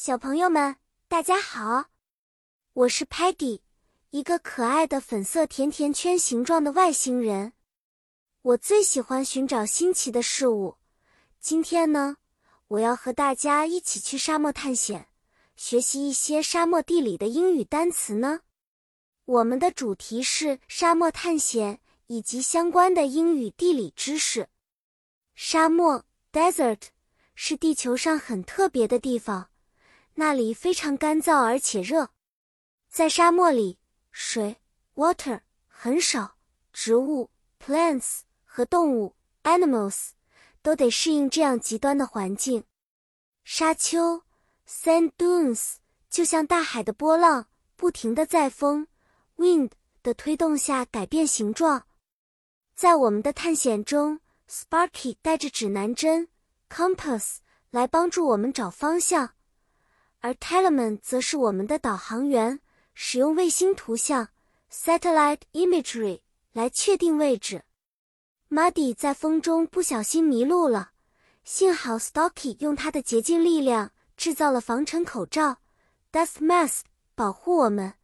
小朋友们，大家好，我是 Patty，一个可爱的粉色甜甜圈形状的外星人。我最喜欢寻找新奇的事物。今天呢，我要和大家一起去沙漠探险，学习一些沙漠地理的英语单词呢。我们的主题是沙漠探险以及相关的英语地理知识。沙漠 （desert） 是地球上很特别的地方。那里非常干燥而且热，在沙漠里，水 （water） 很少，植物 （plants） 和动物 （animals） 都得适应这样极端的环境。沙丘 （sand dunes） 就像大海的波浪，不停地在风 （wind） 的推动下改变形状。在我们的探险中，Sparky 带着指南针 （compass） 来帮助我们找方向。而 Telemann 则是我们的导航员，使用卫星图像 （satellite imagery） 来确定位置。Muddy 在风中不小心迷路了，幸好 Stocky 用他的洁净力量制造了防尘口罩 （dust mask） 保护我们。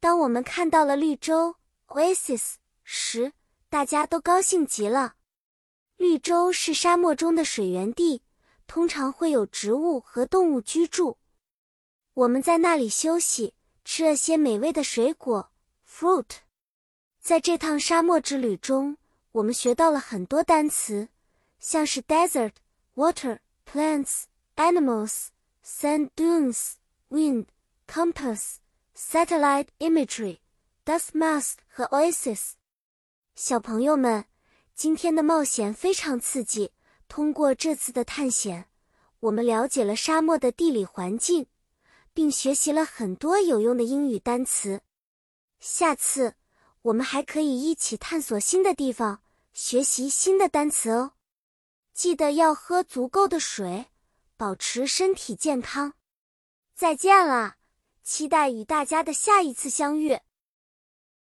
当我们看到了绿洲 （oasis） 时，大家都高兴极了。绿洲是沙漠中的水源地，通常会有植物和动物居住。我们在那里休息，吃了些美味的水果 （fruit）。在这趟沙漠之旅中，我们学到了很多单词，像是 desert、water、plants、animals、sand dunes、wind、compass、satellite imagery、dust mask 和 oasis。小朋友们，今天的冒险非常刺激。通过这次的探险，我们了解了沙漠的地理环境。并学习了很多有用的英语单词。下次我们还可以一起探索新的地方，学习新的单词哦。记得要喝足够的水，保持身体健康。再见了，期待与大家的下一次相遇。